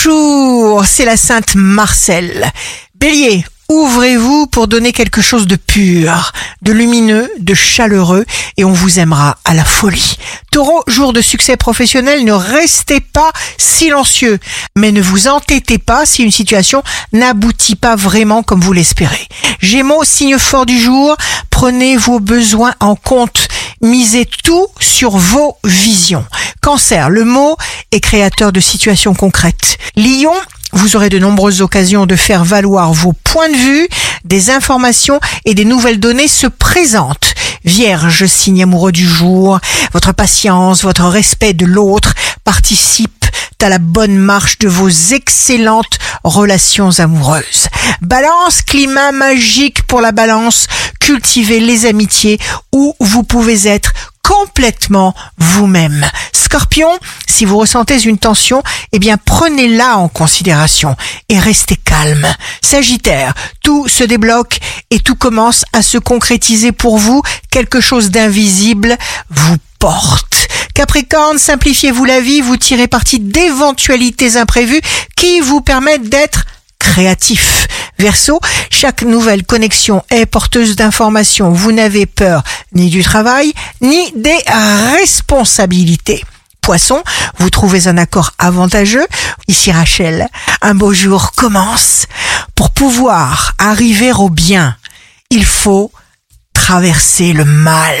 Bonjour, c'est la Sainte Marcel. Bélier, ouvrez-vous pour donner quelque chose de pur, de lumineux, de chaleureux, et on vous aimera à la folie. Taureau, jour de succès professionnel, ne restez pas silencieux, mais ne vous entêtez pas si une situation n'aboutit pas vraiment comme vous l'espérez. Gémeaux, signe fort du jour, prenez vos besoins en compte, misez tout sur vos visions. Cancer, le mot est créateur de situations concrètes. Lion, vous aurez de nombreuses occasions de faire valoir vos points de vue, des informations et des nouvelles données se présentent. Vierge, signe amoureux du jour, votre patience, votre respect de l'autre participent à la bonne marche de vos excellentes relations amoureuses. Balance, climat magique pour la balance, cultivez les amitiés où vous pouvez être complètement vous-même. Scorpion, si vous ressentez une tension, eh bien prenez-la en considération et restez calme. Sagittaire, tout se débloque et tout commence à se concrétiser pour vous. Quelque chose d'invisible vous porte. Capricorne, simplifiez-vous la vie, vous tirez parti d'éventualités imprévues qui vous permettent d'être créatif. Verso, chaque nouvelle connexion est porteuse d'informations. Vous n'avez peur ni du travail, ni des responsabilités. Poisson, vous trouvez un accord avantageux. Ici Rachel, un beau jour commence. Pour pouvoir arriver au bien, il faut traverser le mal.